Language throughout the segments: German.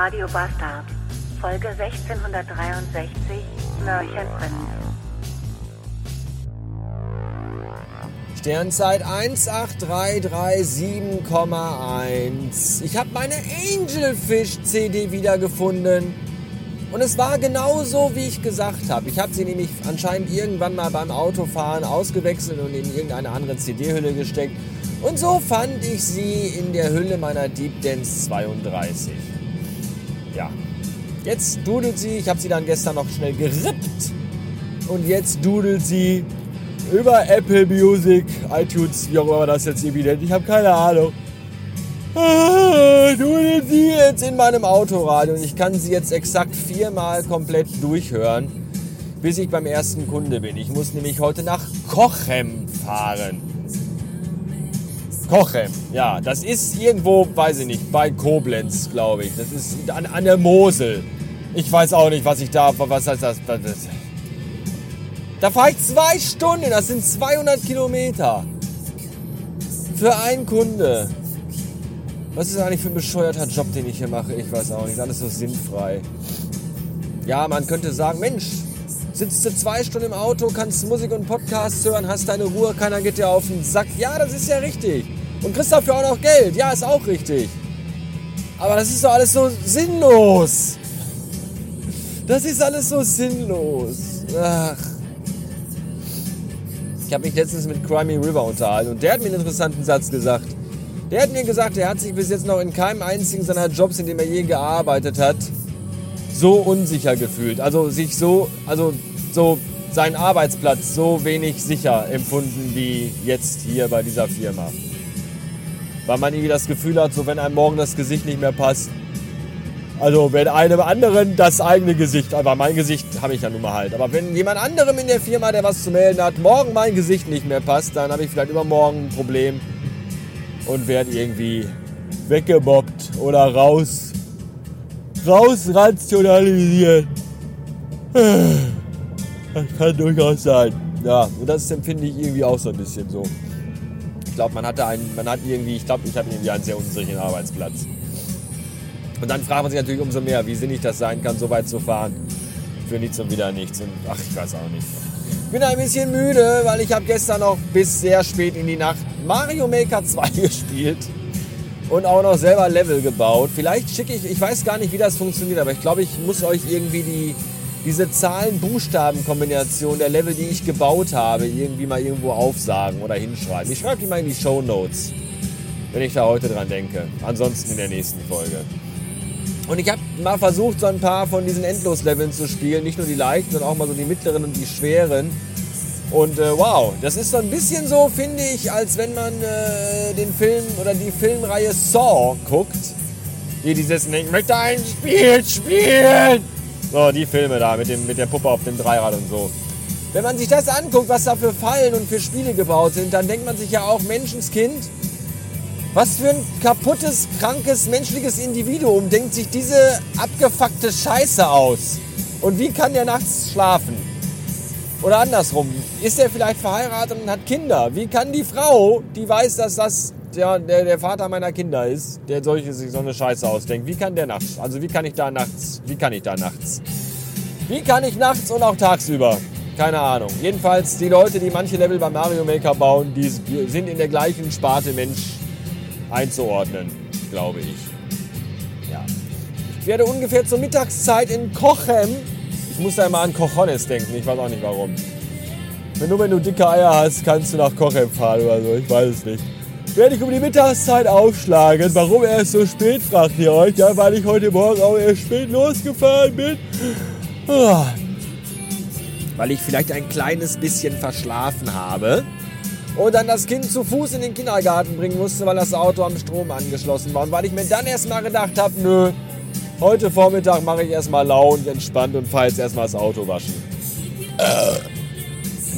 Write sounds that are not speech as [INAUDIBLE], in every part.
Radio Bastard. Folge 1663, Mörchenprinz. Sternzeit 18337,1. Ich habe meine Angelfish CD wiedergefunden. Und es war genau so, wie ich gesagt habe. Ich habe sie nämlich anscheinend irgendwann mal beim Autofahren ausgewechselt und in irgendeine andere CD-Hülle gesteckt. Und so fand ich sie in der Hülle meiner Deep Dance 32. Ja. Jetzt dudelt sie, ich habe sie dann gestern noch schnell gerippt. Und jetzt dudelt sie über Apple Music, iTunes, wie auch immer das jetzt nennt. Ich habe keine Ahnung. Ah, dudelt sie jetzt in meinem Autoradio und ich kann sie jetzt exakt viermal komplett durchhören, bis ich beim ersten Kunde bin. Ich muss nämlich heute nach Kochem fahren. Kochem, ja, das ist irgendwo, weiß ich nicht, bei Koblenz, glaube ich. Das ist an, an der Mosel. Ich weiß auch nicht, was ich da, was heißt das? das da fahre ich zwei Stunden, das sind 200 Kilometer. Für einen Kunde. Was ist eigentlich für ein bescheuerter Job, den ich hier mache? Ich weiß auch nicht. Alles so sinnfrei. Ja, man könnte sagen, Mensch, sitzt du zwei Stunden im Auto, kannst Musik und Podcasts hören, hast deine Ruhe, keiner geht dir auf den Sack. Ja, das ist ja richtig. Und kriegst dafür auch noch Geld. Ja, ist auch richtig. Aber das ist doch alles so sinnlos. Das ist alles so sinnlos. Ach. Ich habe mich letztens mit Crimey River unterhalten und der hat mir einen interessanten Satz gesagt. Der hat mir gesagt, er hat sich bis jetzt noch in keinem einzigen seiner Jobs, in dem er je gearbeitet hat, so unsicher gefühlt. Also sich so, also so seinen Arbeitsplatz so wenig sicher empfunden wie jetzt hier bei dieser Firma. Weil man irgendwie das Gefühl hat, so wenn einem morgen das Gesicht nicht mehr passt, also wenn einem anderen das eigene Gesicht, aber mein Gesicht habe ich ja nun mal halt. Aber wenn jemand anderem in der Firma, der was zu melden hat, morgen mein Gesicht nicht mehr passt, dann habe ich vielleicht übermorgen ein Problem und werde irgendwie weggemobbt oder raus, raus rationalisiert. Das kann durchaus sein. Ja, und das empfinde ich irgendwie auch so ein bisschen so. Ich glaube, man hatte einen, man hat irgendwie, ich glaube, ich habe irgendwie einen sehr unsicheren Arbeitsplatz. Und dann fragt man sich natürlich umso mehr, wie sinnig das sein kann, so weit zu fahren. Für nichts und wieder nichts. Und ach, ich weiß auch nicht. Ich bin ein bisschen müde, weil ich habe gestern noch bis sehr spät in die Nacht Mario Maker 2 [LAUGHS] gespielt und auch noch selber Level gebaut. Vielleicht schicke ich, ich weiß gar nicht, wie das funktioniert, aber ich glaube, ich muss euch irgendwie die, diese Zahlen-Buchstaben-Kombination der Level, die ich gebaut habe, irgendwie mal irgendwo aufsagen oder hinschreiben. Ich schreibe die mal in die Show Notes, wenn ich da heute dran denke. Ansonsten in der nächsten Folge. Und ich habe mal versucht, so ein paar von diesen Endlos-Leveln zu spielen. Nicht nur die leichten, sondern auch mal so die mittleren und die schweren. Und äh, wow, das ist so ein bisschen so, finde ich, als wenn man äh, den Film oder die Filmreihe Saw guckt. Die dieses, ich möchte ein Spiel spielen. So, die Filme da mit, dem, mit der Puppe auf dem Dreirad und so. Wenn man sich das anguckt, was da für Fallen und für Spiele gebaut sind, dann denkt man sich ja auch, Menschenskind, was für ein kaputtes, krankes, menschliches Individuum denkt sich diese abgefuckte Scheiße aus? Und wie kann der nachts schlafen? Oder andersrum, ist er vielleicht verheiratet und hat Kinder? Wie kann die Frau, die weiß, dass das der, der, der Vater meiner Kinder ist, der solche, sich so eine Scheiße ausdenkt, wie kann der nachts? Also wie kann ich da nachts? Wie kann ich da nachts? Wie kann ich nachts und auch tagsüber? Keine Ahnung. Jedenfalls die Leute, die manche Level bei Mario Maker bauen, die sind in der gleichen Sparte Mensch einzuordnen, glaube ich. Ja. Ich werde ungefähr zur Mittagszeit in Kochem, ich muss da immer an Cochones denken, ich weiß auch nicht warum. Wenn nur wenn du dicke Eier hast, kannst du nach Kochem fahren oder so, ich weiß es nicht. Werde ich um die Mittagszeit aufschlagen. Warum erst so spät, fragt ihr euch? Ja, weil ich heute Morgen auch erst spät losgefahren bin. Ah. Weil ich vielleicht ein kleines bisschen verschlafen habe und dann das Kind zu Fuß in den Kindergarten bringen musste, weil das Auto am Strom angeschlossen war. Und weil ich mir dann erstmal gedacht habe, nö, heute Vormittag mache ich erstmal lau und entspannt und fahre jetzt erstmal das Auto waschen. Äh.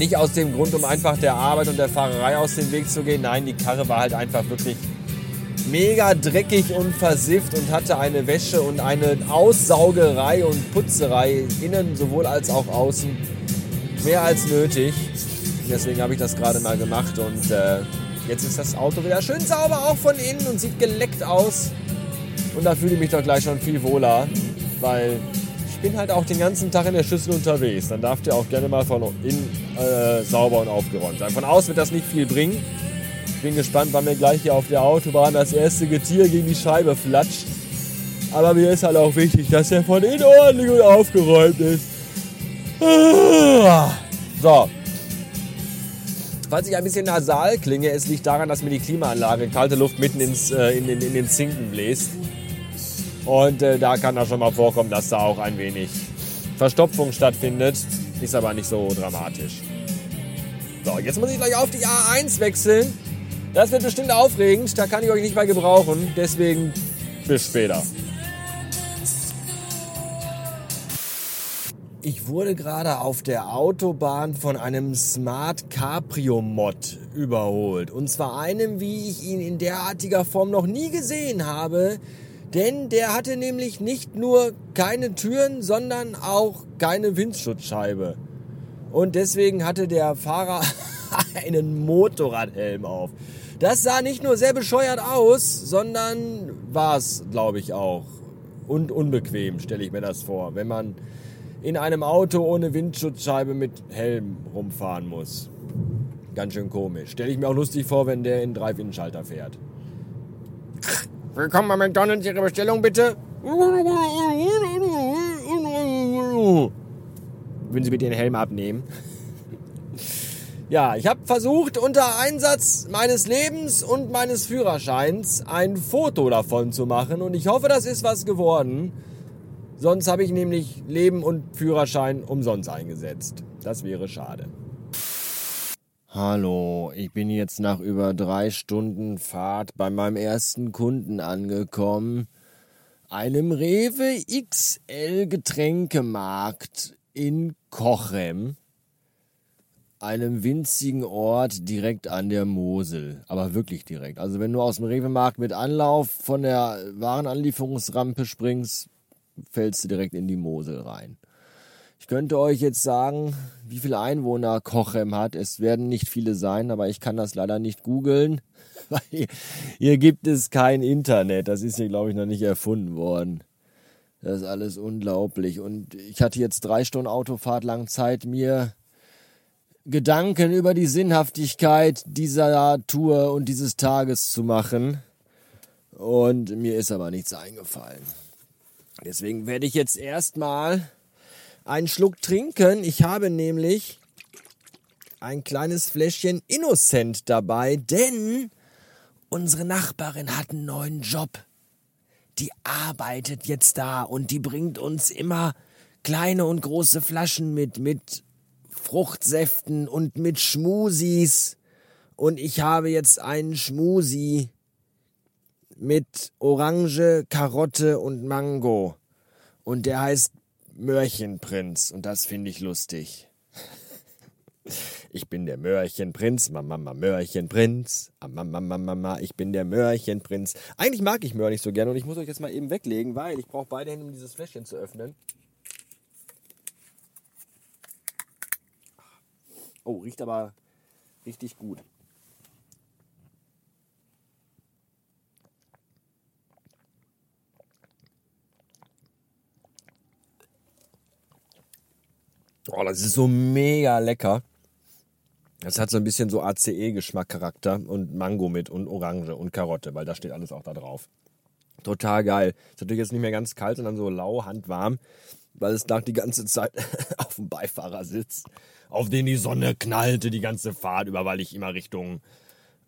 Nicht aus dem Grund, um einfach der Arbeit und der Fahrerei aus dem Weg zu gehen. Nein, die Karre war halt einfach wirklich mega dreckig und versifft und hatte eine Wäsche und eine Aussaugerei und Putzerei innen sowohl als auch außen mehr als nötig. Deswegen habe ich das gerade mal gemacht und äh, jetzt ist das Auto wieder schön sauber, auch von innen und sieht geleckt aus. Und da fühle ich mich doch gleich schon viel wohler, weil bin halt auch den ganzen Tag in der Schüssel unterwegs. Dann darf der auch gerne mal von innen äh, sauber und aufgeräumt sein. Von außen wird das nicht viel bringen. Ich bin gespannt, wann mir gleich hier auf der Autobahn das erste Getier gegen die Scheibe flatscht. Aber mir ist halt auch wichtig, dass er von innen ordentlich und aufgeräumt ist. So. Falls ich ein bisschen nasal klinge, es liegt daran, dass mir die Klimaanlage kalte Luft mitten ins, äh, in, den, in den Zinken bläst. Und äh, da kann das schon mal vorkommen, dass da auch ein wenig Verstopfung stattfindet. Ist aber nicht so dramatisch. So, jetzt muss ich gleich auf die A1 wechseln. Das wird bestimmt aufregend. Da kann ich euch nicht mal gebrauchen. Deswegen bis später. Ich wurde gerade auf der Autobahn von einem Smart Caprio Mod überholt. Und zwar einem, wie ich ihn in derartiger Form noch nie gesehen habe. Denn der hatte nämlich nicht nur keine Türen, sondern auch keine Windschutzscheibe. Und deswegen hatte der Fahrer [LAUGHS] einen Motorradhelm auf. Das sah nicht nur sehr bescheuert aus, sondern war es, glaube ich, auch. Und unbequem, stelle ich mir das vor, wenn man in einem Auto ohne Windschutzscheibe mit Helm rumfahren muss. Ganz schön komisch. Stelle ich mir auch lustig vor, wenn der in drei Windschalter fährt. Willkommen bei McDonalds, Ihre Bestellung bitte. Würden Sie bitte den Helm abnehmen? [LAUGHS] Ja, ich habe versucht, unter Einsatz meines Lebens und meines Führerscheins ein Foto davon zu machen und ich hoffe, das ist was geworden. Sonst habe ich nämlich Leben und Führerschein umsonst eingesetzt. Das wäre schade. Hallo, ich bin jetzt nach über drei Stunden Fahrt bei meinem ersten Kunden angekommen. Einem Rewe XL Getränkemarkt in Kochem. Einem winzigen Ort direkt an der Mosel. Aber wirklich direkt. Also wenn du aus dem Rewe-Markt mit Anlauf von der Warenanlieferungsrampe springst, fällst du direkt in die Mosel rein. Ich könnte euch jetzt sagen, wie viele Einwohner Kochem hat. Es werden nicht viele sein, aber ich kann das leider nicht googeln, [LAUGHS] weil hier, hier gibt es kein Internet. Das ist hier, glaube ich, noch nicht erfunden worden. Das ist alles unglaublich. Und ich hatte jetzt drei Stunden Autofahrt lang Zeit, mir Gedanken über die Sinnhaftigkeit dieser Tour und dieses Tages zu machen. Und mir ist aber nichts eingefallen. Deswegen werde ich jetzt erstmal einen Schluck trinken. Ich habe nämlich ein kleines Fläschchen Innocent dabei, denn unsere Nachbarin hat einen neuen Job. Die arbeitet jetzt da und die bringt uns immer kleine und große Flaschen mit, mit Fruchtsäften und mit Schmusis. Und ich habe jetzt einen Schmusi mit Orange, Karotte und Mango. Und der heißt Mörchenprinz. Und das finde ich lustig. Ich bin der Mörchenprinz, Mama, Mama, Mörchenprinz, Mama, Mama, Mama, ich bin der Mörchenprinz. Eigentlich mag ich Mör nicht so gerne und ich muss euch jetzt mal eben weglegen, weil ich brauche beide Hände, um dieses Fläschchen zu öffnen. Oh, riecht aber richtig gut. Oh, das ist so mega lecker. Das hat so ein bisschen so ACE-Geschmack-Charakter und Mango mit und Orange und Karotte, weil da steht alles auch da drauf. Total geil. Ist natürlich jetzt nicht mehr ganz kalt, sondern so lau, handwarm, weil es lag die ganze Zeit [LAUGHS] auf dem Beifahrersitz, auf den die Sonne knallte die ganze Fahrt über, weil ich immer Richtung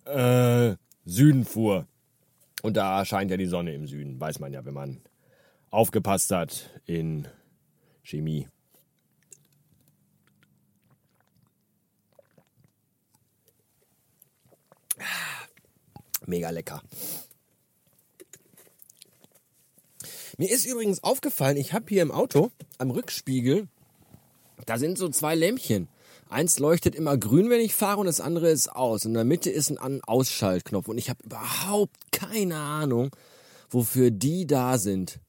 äh, Süden fuhr. Und da scheint ja die Sonne im Süden, weiß man ja, wenn man aufgepasst hat in Chemie. Mega lecker. Mir ist übrigens aufgefallen, ich habe hier im Auto am Rückspiegel, da sind so zwei Lämpchen. Eins leuchtet immer grün, wenn ich fahre, und das andere ist aus. In der Mitte ist ein An-Ausschaltknopf. Und ich habe überhaupt keine Ahnung, wofür die da sind.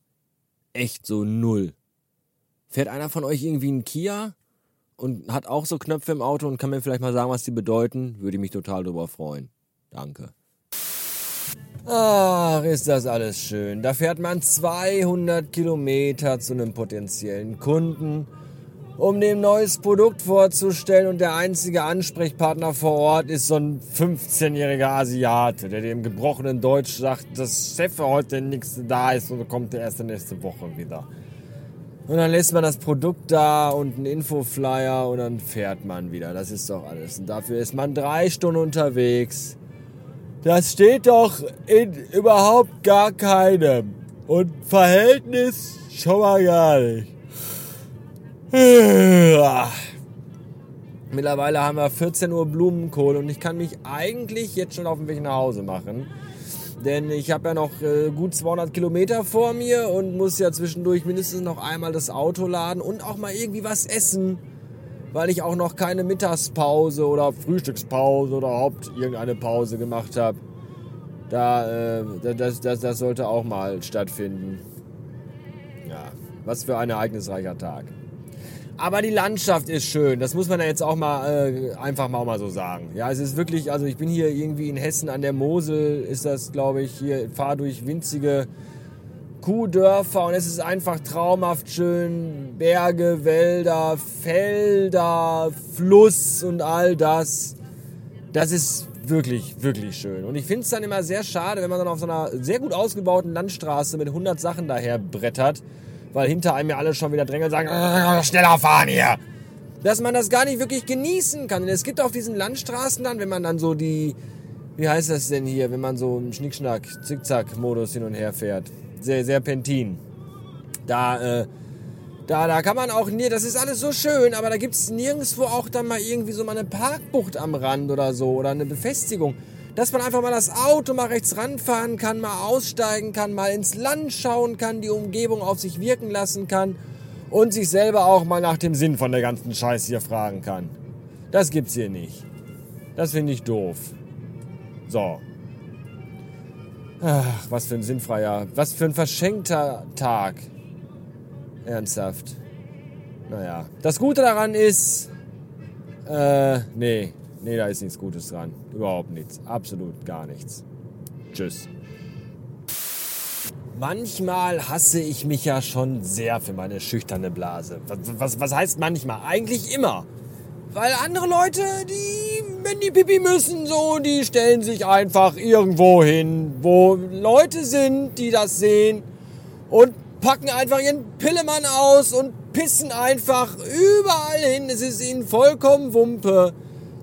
Echt so null. Fährt einer von euch irgendwie einen Kia und hat auch so Knöpfe im Auto und kann mir vielleicht mal sagen, was die bedeuten? Würde ich mich total drüber freuen. Danke. Ach, ist das alles schön. Da fährt man 200 Kilometer zu einem potenziellen Kunden, um dem neues Produkt vorzustellen und der einzige Ansprechpartner vor Ort ist so ein 15-jähriger Asiate, der dem gebrochenen Deutsch sagt, dass Chef heute nichts da ist und kommt der erst nächste Woche wieder. Und dann lässt man das Produkt da und einen Infoflyer und dann fährt man wieder. Das ist doch alles. Und dafür ist man drei Stunden unterwegs das steht doch in überhaupt gar keinem. Und Verhältnis schon mal gar nicht. [SIGHS] Mittlerweile haben wir 14 Uhr Blumenkohl und ich kann mich eigentlich jetzt schon auf den Weg nach Hause machen. Denn ich habe ja noch äh, gut 200 Kilometer vor mir und muss ja zwischendurch mindestens noch einmal das Auto laden und auch mal irgendwie was essen weil ich auch noch keine Mittagspause oder Frühstückspause oder überhaupt irgendeine Pause gemacht habe. Da, äh, das, das, das sollte auch mal stattfinden. Ja, was für ein ereignisreicher Tag. Aber die Landschaft ist schön. Das muss man ja jetzt auch mal äh, einfach mal, mal so sagen. Ja, es ist wirklich, also ich bin hier irgendwie in Hessen an der Mosel, ist das, glaube ich, hier, fahre durch winzige Kuhdörfer und es ist einfach traumhaft schön. Berge, Wälder, Felder, Fluss und all das. Das ist wirklich, wirklich schön. Und ich finde es dann immer sehr schade, wenn man dann auf so einer sehr gut ausgebauten Landstraße mit 100 Sachen daher brettert, weil hinter einem ja alle schon wieder drängeln und sagen, äh, schneller fahren hier. Dass man das gar nicht wirklich genießen kann. Und es gibt auf diesen Landstraßen dann, wenn man dann so die, wie heißt das denn hier, wenn man so im Schnickschnack, Zickzack-Modus hin und her fährt sehr Serpentin. Da, äh, da, da kann man auch, nie, das ist alles so schön, aber da gibt es nirgendwo auch dann mal irgendwie so mal eine Parkbucht am Rand oder so oder eine Befestigung. Dass man einfach mal das Auto mal rechts ranfahren kann, mal aussteigen kann, mal ins Land schauen kann, die Umgebung auf sich wirken lassen kann und sich selber auch mal nach dem Sinn von der ganzen Scheiße hier fragen kann. Das gibt's hier nicht. Das finde ich doof. So, Ach, was für ein sinnfreier, was für ein verschenkter Tag. Ernsthaft. Naja. Das Gute daran ist, äh, nee, nee, da ist nichts Gutes dran. Überhaupt nichts. Absolut gar nichts. Tschüss. Manchmal hasse ich mich ja schon sehr für meine schüchterne Blase. Was, was, was heißt manchmal? Eigentlich immer. Weil andere Leute, die, wenn die Pipi müssen, so, die stellen sich einfach irgendwo hin, wo Leute sind, die das sehen und packen einfach ihren Pillemann aus und pissen einfach überall hin. Es ist ihnen vollkommen Wumpe.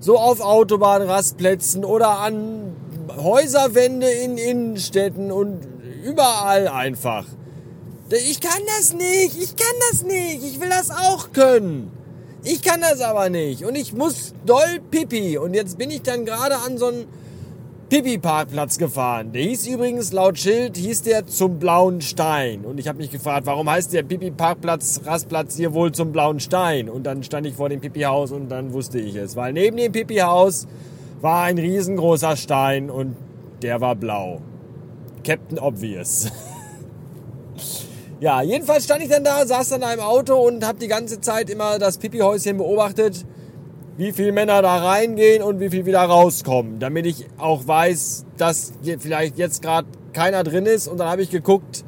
So auf Autobahnrastplätzen oder an Häuserwände in Innenstädten und überall einfach. Ich kann das nicht, ich kann das nicht, ich will das auch können. Ich kann das aber nicht und ich muss doll pipi. Und jetzt bin ich dann gerade an so einen Pipi-Parkplatz gefahren. Der hieß übrigens, laut Schild, hieß der zum Blauen Stein. Und ich habe mich gefragt, warum heißt der Pipi-Parkplatz, Rastplatz hier wohl zum Blauen Stein? Und dann stand ich vor dem Pipi-Haus und dann wusste ich es. Weil neben dem Pipi-Haus war ein riesengroßer Stein und der war blau. Captain Obvious. [LAUGHS] Ja, jedenfalls stand ich dann da, saß dann in einem Auto und habe die ganze Zeit immer das Pipi-Häuschen beobachtet, wie viele Männer da reingehen und wie viel wieder rauskommen, damit ich auch weiß, dass vielleicht jetzt gerade keiner drin ist. Und dann habe ich geguckt,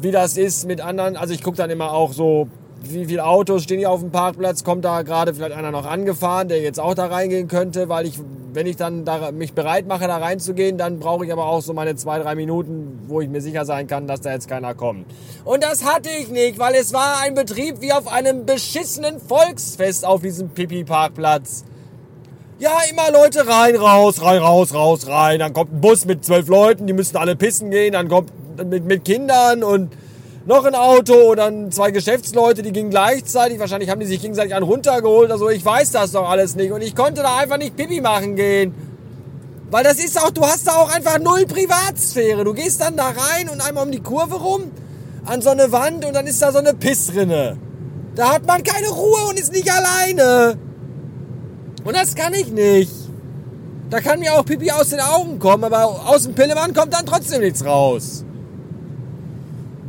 wie das ist mit anderen. Also ich gucke dann immer auch so wie viele Autos stehen hier auf dem Parkplatz, kommt da gerade vielleicht einer noch angefahren, der jetzt auch da reingehen könnte, weil ich, wenn ich dann da, mich bereit mache, da reinzugehen, dann brauche ich aber auch so meine zwei, drei Minuten, wo ich mir sicher sein kann, dass da jetzt keiner kommt. Und das hatte ich nicht, weil es war ein Betrieb wie auf einem beschissenen Volksfest auf diesem Pipi-Parkplatz. Ja, immer Leute rein, raus, rein, raus, raus, rein. Dann kommt ein Bus mit zwölf Leuten, die müssen alle pissen gehen. Dann kommt mit, mit Kindern und noch ein Auto und dann zwei Geschäftsleute, die gingen gleichzeitig. Wahrscheinlich haben die sich gegenseitig einen runtergeholt. Also ich weiß das doch alles nicht. Und ich konnte da einfach nicht Pipi machen gehen. Weil das ist auch, du hast da auch einfach null Privatsphäre. Du gehst dann da rein und einmal um die Kurve rum an so eine Wand und dann ist da so eine Pissrinne. Da hat man keine Ruhe und ist nicht alleine. Und das kann ich nicht. Da kann mir auch Pipi aus den Augen kommen, aber aus dem Pillemann kommt dann trotzdem nichts raus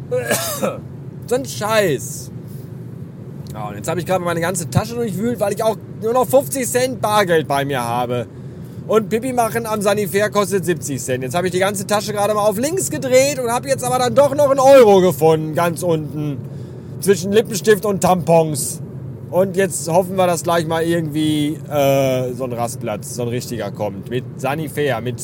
[COUGHS] so ein Scheiß. Ja, und jetzt habe ich gerade meine ganze Tasche durchwühlt, weil ich auch nur noch 50 Cent Bargeld bei mir habe. Und Pipi machen am Sanifair kostet 70 Cent. Jetzt habe ich die ganze Tasche gerade mal auf links gedreht und habe jetzt aber dann doch noch einen Euro gefunden, ganz unten. Zwischen Lippenstift und Tampons. Und jetzt hoffen wir, dass gleich mal irgendwie äh, so ein Rastplatz, so ein richtiger kommt. Mit Sanifair, mit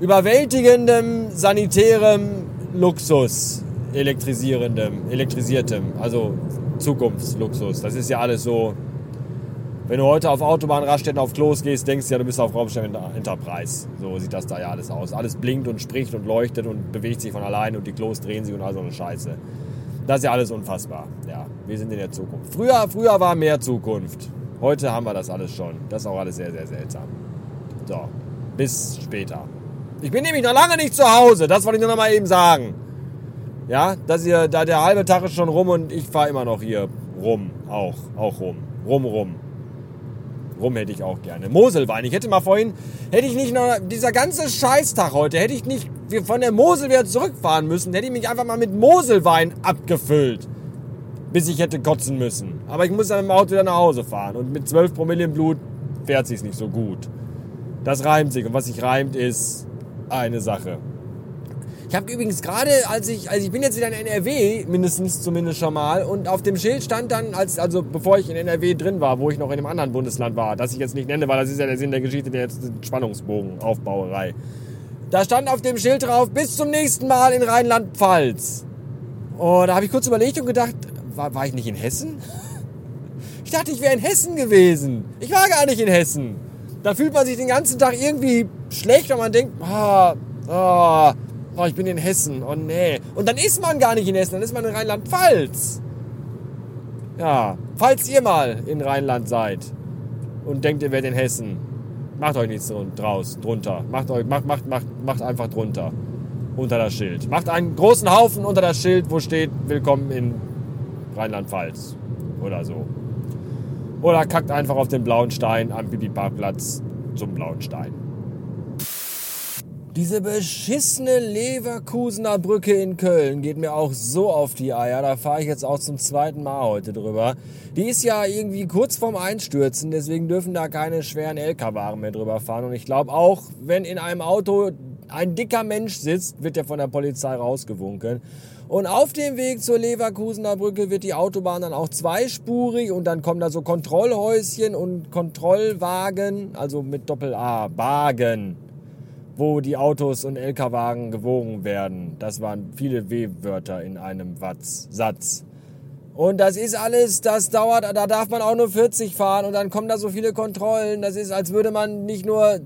überwältigendem sanitärem Luxus, elektrisierendem, elektrisiertem, also Zukunftsluxus. Das ist ja alles so. Wenn du heute auf Autobahnraststätten auf Klos gehst, denkst du ja, du bist auf Raumschiff Enterprise. So sieht das da ja alles aus. Alles blinkt und spricht und leuchtet und bewegt sich von allein und die Klos drehen sich und all so eine Scheiße. Das ist ja alles unfassbar. Ja, wir sind in der Zukunft. Früher, früher war mehr Zukunft. Heute haben wir das alles schon. Das ist auch alles sehr, sehr seltsam. So, bis später. Ich bin nämlich noch lange nicht zu Hause. Das wollte ich nur noch mal eben sagen. Ja, dass ihr, da der halbe Tag ist schon rum und ich fahre immer noch hier rum. Auch, auch rum. Rum, rum. Rum hätte ich auch gerne. Moselwein. Ich hätte mal vorhin, hätte ich nicht noch, dieser ganze Scheißtag heute, hätte ich nicht von der Mosel wieder zurückfahren müssen, hätte ich mich einfach mal mit Moselwein abgefüllt. Bis ich hätte kotzen müssen. Aber ich muss dann mit dem Auto wieder nach Hause fahren. Und mit 12 Promille im Blut fährt sich's nicht so gut. Das reimt sich. Und was sich reimt, ist eine Sache. Ich habe übrigens gerade, als ich, also ich bin jetzt wieder in NRW, mindestens zumindest schon mal, und auf dem Schild stand dann, als, also bevor ich in NRW drin war, wo ich noch in einem anderen Bundesland war, das ich jetzt nicht nenne, weil das ist ja der Sinn der Geschichte, der jetzt Spannungsbogenaufbauerei. Da stand auf dem Schild drauf, bis zum nächsten Mal in Rheinland-Pfalz. Und da habe ich kurz überlegt und gedacht, war, war ich nicht in Hessen? [LAUGHS] Ich dachte, ich wäre in Hessen gewesen. Ich war gar nicht in Hessen. Da fühlt man sich den ganzen Tag irgendwie schlecht, wenn man denkt, ah, ah, oh, ich bin in Hessen, oh nee. Und dann ist man gar nicht in Hessen, dann ist man in Rheinland-Pfalz. Ja, falls ihr mal in Rheinland seid und denkt, ihr werdet in Hessen, macht euch nichts draus, drunter. Macht, euch, macht, macht, macht, macht einfach drunter, unter das Schild. Macht einen großen Haufen unter das Schild, wo steht, willkommen in Rheinland-Pfalz oder so. Oder kackt einfach auf den blauen Stein am Bibi-Parkplatz zum blauen Stein. Diese beschissene Leverkusener Brücke in Köln geht mir auch so auf die Eier. Da fahre ich jetzt auch zum zweiten Mal heute drüber. Die ist ja irgendwie kurz vorm Einstürzen, deswegen dürfen da keine schweren LKW mehr drüber fahren. Und ich glaube auch, wenn in einem Auto ein dicker Mensch sitzt, wird der von der Polizei rausgewunken. Und auf dem Weg zur Leverkusener Brücke wird die Autobahn dann auch zweispurig und dann kommen da so Kontrollhäuschen und Kontrollwagen, also mit Doppel-A, Wagen wo die Autos und LKW gewogen werden. Das waren viele W-Wörter in einem Watz Satz. Und das ist alles, das dauert, da darf man auch nur 40 fahren und dann kommen da so viele Kontrollen. Das ist, als würde man nicht nur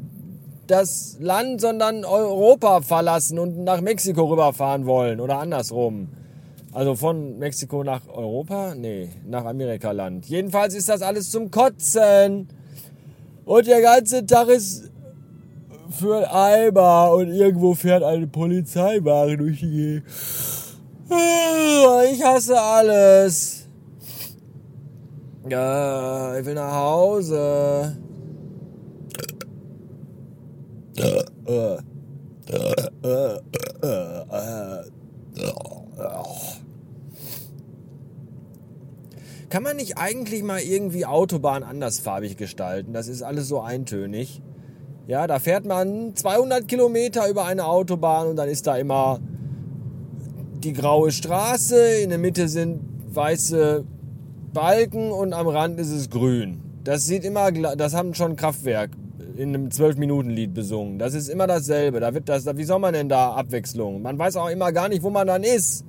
das Land, sondern Europa verlassen und nach Mexiko rüberfahren wollen oder andersrum. Also von Mexiko nach Europa? Nee, nach Amerikaland. Jedenfalls ist das alles zum Kotzen. Und der ganze Tag ist für Eimer und irgendwo fährt eine Polizeiwagen durch die ich hasse alles. Ja, ich will nach Hause. Kann man nicht eigentlich mal irgendwie Autobahn andersfarbig gestalten? Das ist alles so eintönig. Ja, da fährt man 200 Kilometer über eine Autobahn und dann ist da immer die graue Straße, in der Mitte sind weiße Balken und am Rand ist es grün. Das sieht immer, das haben schon Kraftwerk in einem 12-Minuten-Lied besungen. Das ist immer dasselbe. Da wird das, wie soll man denn da Abwechslung? Man weiß auch immer gar nicht, wo man dann ist,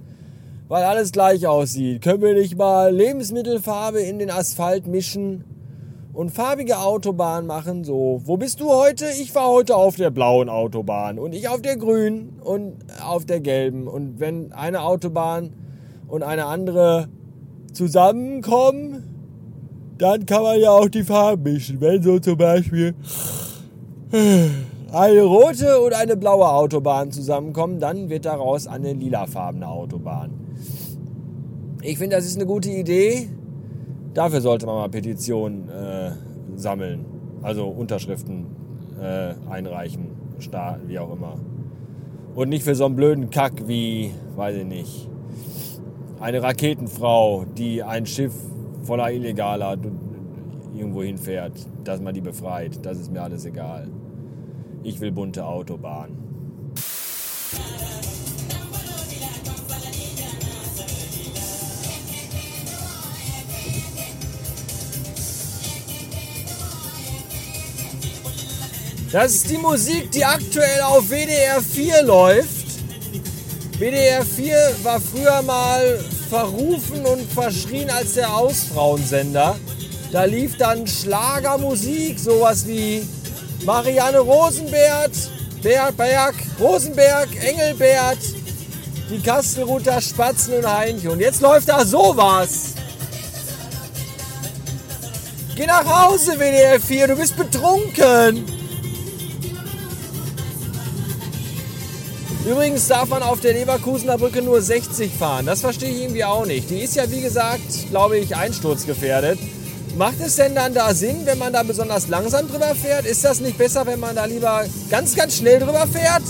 weil alles gleich aussieht. Können wir nicht mal Lebensmittelfarbe in den Asphalt mischen? und farbige Autobahn machen. So, wo bist du heute? Ich war heute auf der blauen Autobahn und ich auf der grünen und auf der gelben. Und wenn eine Autobahn und eine andere zusammenkommen, dann kann man ja auch die Farben mischen. Wenn so zum Beispiel eine rote und eine blaue Autobahn zusammenkommen, dann wird daraus eine lilafarbene Autobahn. Ich finde, das ist eine gute Idee. Dafür sollte man mal Petitionen äh, sammeln, also Unterschriften äh, einreichen, wie auch immer. Und nicht für so einen blöden Kack wie, weiß ich nicht, eine Raketenfrau, die ein Schiff voller Illegaler irgendwo hinfährt, dass man die befreit. Das ist mir alles egal. Ich will bunte Autobahn. Das ist die Musik, die aktuell auf WDR 4 läuft. WDR 4 war früher mal verrufen und verschrien als der Hausfrauensender. Da lief dann Schlagermusik, sowas wie Marianne Rosenberg, Berg, Rosenberg, Engelbert, die Kastelruther Spatzen und Heinchen. Und jetzt läuft da sowas. Geh nach Hause, WDR 4, du bist betrunken. Übrigens darf man auf der Leverkusener Brücke nur 60 fahren. Das verstehe ich irgendwie auch nicht. Die ist ja, wie gesagt, glaube ich, einsturzgefährdet. Macht es denn dann da Sinn, wenn man da besonders langsam drüber fährt? Ist das nicht besser, wenn man da lieber ganz, ganz schnell drüber fährt?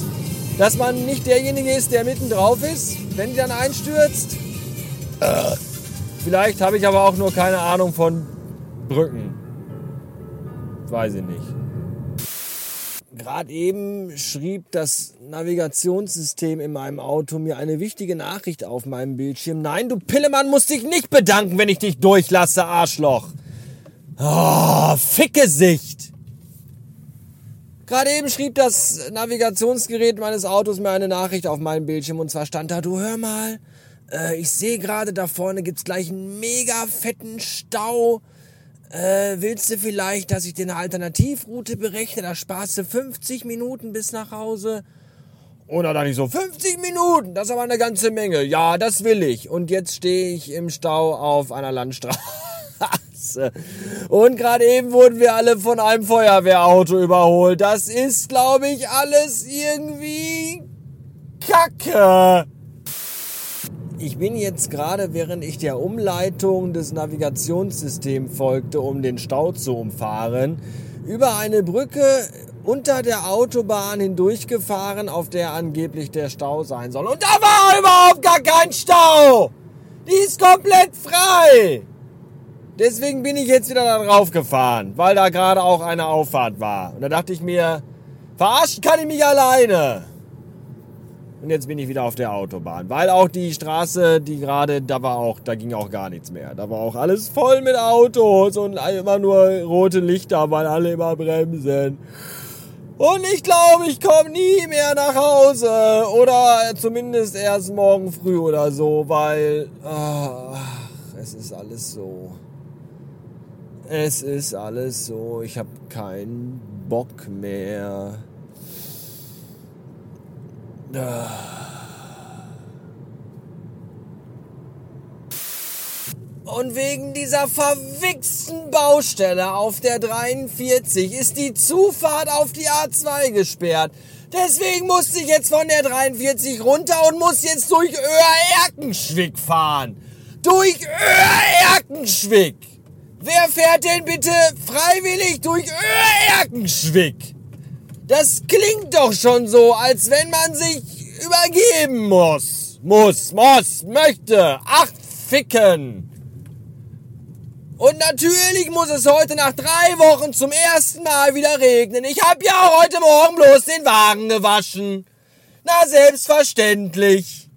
Dass man nicht derjenige ist, der mitten drauf ist, wenn die dann einstürzt? Äh. Vielleicht habe ich aber auch nur keine Ahnung von Brücken. Weiß ich nicht. Gerade eben schrieb das Navigationssystem in meinem Auto mir eine wichtige Nachricht auf meinem Bildschirm. Nein, du Pillemann musst dich nicht bedanken, wenn ich dich durchlasse, Arschloch. Oh, Fickgesicht. Gerade eben schrieb das Navigationsgerät meines Autos mir eine Nachricht auf meinem Bildschirm und zwar stand da, du hör mal, äh, ich sehe gerade da vorne gibt's gleich einen mega fetten Stau äh, willst du vielleicht, dass ich dir eine Alternativroute berechne? Da sparst du 50 Minuten bis nach Hause. Und dann dachte ich so, 50 Minuten, das ist aber eine ganze Menge. Ja, das will ich. Und jetzt stehe ich im Stau auf einer Landstraße. Und gerade eben wurden wir alle von einem Feuerwehrauto überholt. Das ist, glaube ich, alles irgendwie Kacke. Ich bin jetzt gerade, während ich der Umleitung des Navigationssystems folgte, um den Stau zu umfahren, über eine Brücke unter der Autobahn hindurchgefahren, auf der angeblich der Stau sein soll. Und da war überhaupt gar kein Stau! Die ist komplett frei! Deswegen bin ich jetzt wieder da drauf gefahren, weil da gerade auch eine Auffahrt war. Und da dachte ich mir, verarschen kann ich mich alleine. Und jetzt bin ich wieder auf der Autobahn, weil auch die Straße, die gerade, da war auch, da ging auch gar nichts mehr. Da war auch alles voll mit Autos und immer nur rote Lichter, weil alle immer bremsen. Und ich glaube, ich komme nie mehr nach Hause oder zumindest erst morgen früh oder so, weil ach, es ist alles so. Es ist alles so. Ich habe keinen Bock mehr. Und wegen dieser verwichsten Baustelle auf der 43 ist die Zufahrt auf die A2 gesperrt. Deswegen musste ich jetzt von der 43 runter und muss jetzt durch Öhr-Erkenschwick fahren. Durch Öhr-Erkenschwick. Wer fährt denn bitte freiwillig durch Öhr-Erkenschwick? Das klingt doch schon so, als wenn man sich übergeben muss. Muss, muss, möchte. Ach, ficken. Und natürlich muss es heute nach drei Wochen zum ersten Mal wieder regnen. Ich hab ja heute Morgen bloß den Wagen gewaschen. Na, selbstverständlich.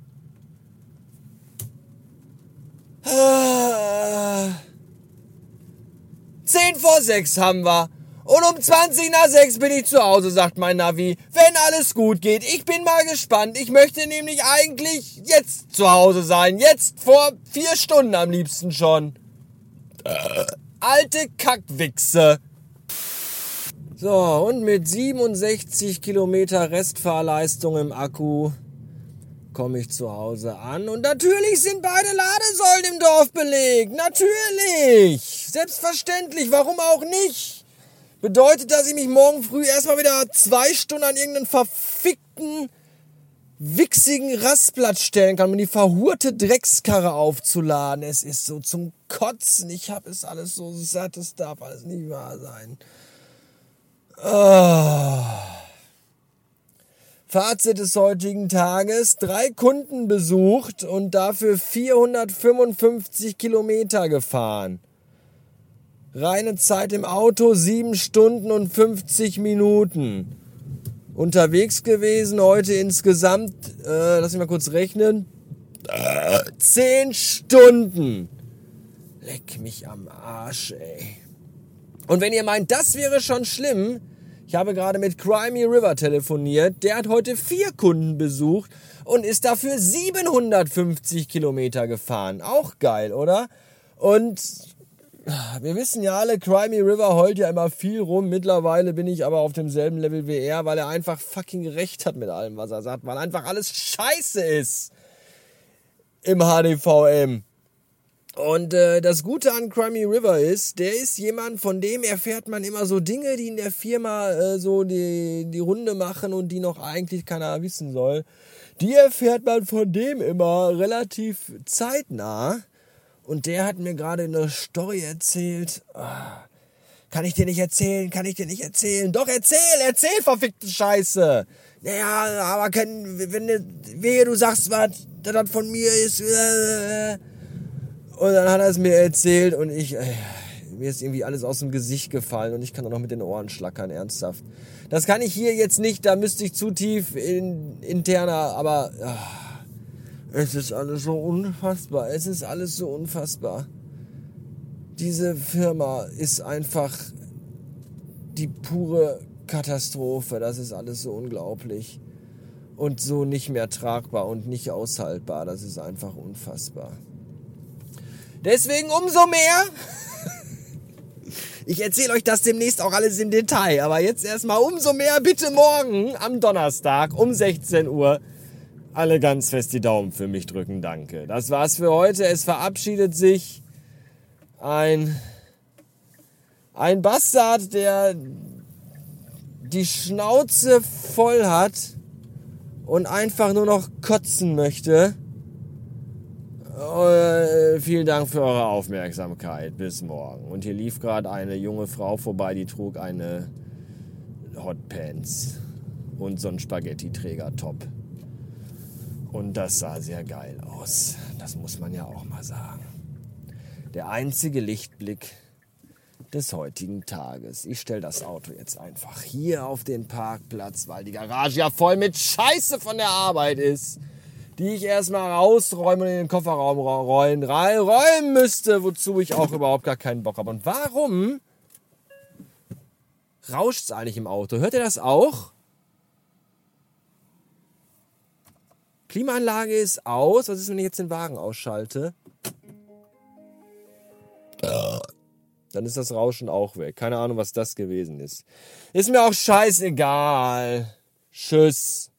Zehn vor sechs haben wir. Und um 20 nach 6 bin ich zu Hause, sagt mein Navi. Wenn alles gut geht. Ich bin mal gespannt. Ich möchte nämlich eigentlich jetzt zu Hause sein. Jetzt vor vier Stunden am liebsten schon. Äh. Alte Kackwichse. So, und mit 67 Kilometer Restfahrleistung im Akku komme ich zu Hause an. Und natürlich sind beide Ladesäulen im Dorf belegt. Natürlich. Selbstverständlich. Warum auch nicht? Bedeutet, dass ich mich morgen früh erstmal wieder zwei Stunden an irgendeinen verfickten, wichsigen Rastplatz stellen kann, um die verhurte Dreckskarre aufzuladen. Es ist so zum Kotzen. Ich habe es alles so satt. Es darf alles nicht wahr sein. Oh. Fazit des heutigen Tages. Drei Kunden besucht und dafür 455 Kilometer gefahren. Reine Zeit im Auto 7 Stunden und 50 Minuten. Unterwegs gewesen heute insgesamt, äh, lass mich mal kurz rechnen, äh, 10 Stunden. Leck mich am Arsch, ey. Und wenn ihr meint, das wäre schon schlimm, ich habe gerade mit Crimey River telefoniert. Der hat heute vier Kunden besucht und ist dafür 750 Kilometer gefahren. Auch geil, oder? Und wir wissen ja alle, Crimey River heult ja immer viel rum. Mittlerweile bin ich aber auf demselben Level wie er, weil er einfach fucking recht hat mit allem, was er sagt, weil einfach alles scheiße ist im HDVM. Und äh, das Gute an Crimey River ist, der ist jemand, von dem erfährt man immer so Dinge, die in der Firma äh, so die, die Runde machen und die noch eigentlich keiner wissen soll. Die erfährt man von dem immer relativ zeitnah. Und der hat mir gerade eine Story erzählt. Ah, kann ich dir nicht erzählen? Kann ich dir nicht erzählen? Doch, erzähl, erzähl, verfickte Scheiße. Naja, aber kann, wenn, wehe, du sagst was, das von mir ist. Und dann hat er es mir erzählt und ich, äh, mir ist irgendwie alles aus dem Gesicht gefallen und ich kann auch noch mit den Ohren schlackern, ernsthaft. Das kann ich hier jetzt nicht, da müsste ich zu tief in, interner, aber äh, es ist alles so unfassbar. Es ist alles so unfassbar. Diese Firma ist einfach die pure Katastrophe. Das ist alles so unglaublich. Und so nicht mehr tragbar und nicht aushaltbar. Das ist einfach unfassbar. Deswegen umso mehr. [LAUGHS] Ich erzähle euch das demnächst auch alles im Detail, aber jetzt erstmal umso mehr bitte morgen am Donnerstag um 16 Uhr alle ganz fest die Daumen für mich drücken. Danke. Das war's für heute. Es verabschiedet sich ein ein Bastard, der die Schnauze voll hat und einfach nur noch kotzen möchte. Äh, vielen Dank für eure Aufmerksamkeit. Bis morgen. Und hier lief gerade eine junge Frau vorbei, die trug eine Hotpants und so einen Spaghetti-Träger-Top. Und das sah sehr geil aus. Das muss man ja auch mal sagen. Der einzige Lichtblick des heutigen Tages. Ich stelle das Auto jetzt einfach hier auf den Parkplatz, weil die Garage ja voll mit Scheiße von der Arbeit ist die ich erstmal rausräumen und in den Kofferraum rollen, räumen müsste, wozu ich auch überhaupt gar keinen Bock habe. Und warum rauscht es eigentlich im Auto? Hört ihr das auch? Klimaanlage ist aus. Was ist, wenn ich jetzt den Wagen ausschalte? Dann ist das Rauschen auch weg. Keine Ahnung, was das gewesen ist. Ist mir auch scheißegal. Tschüss.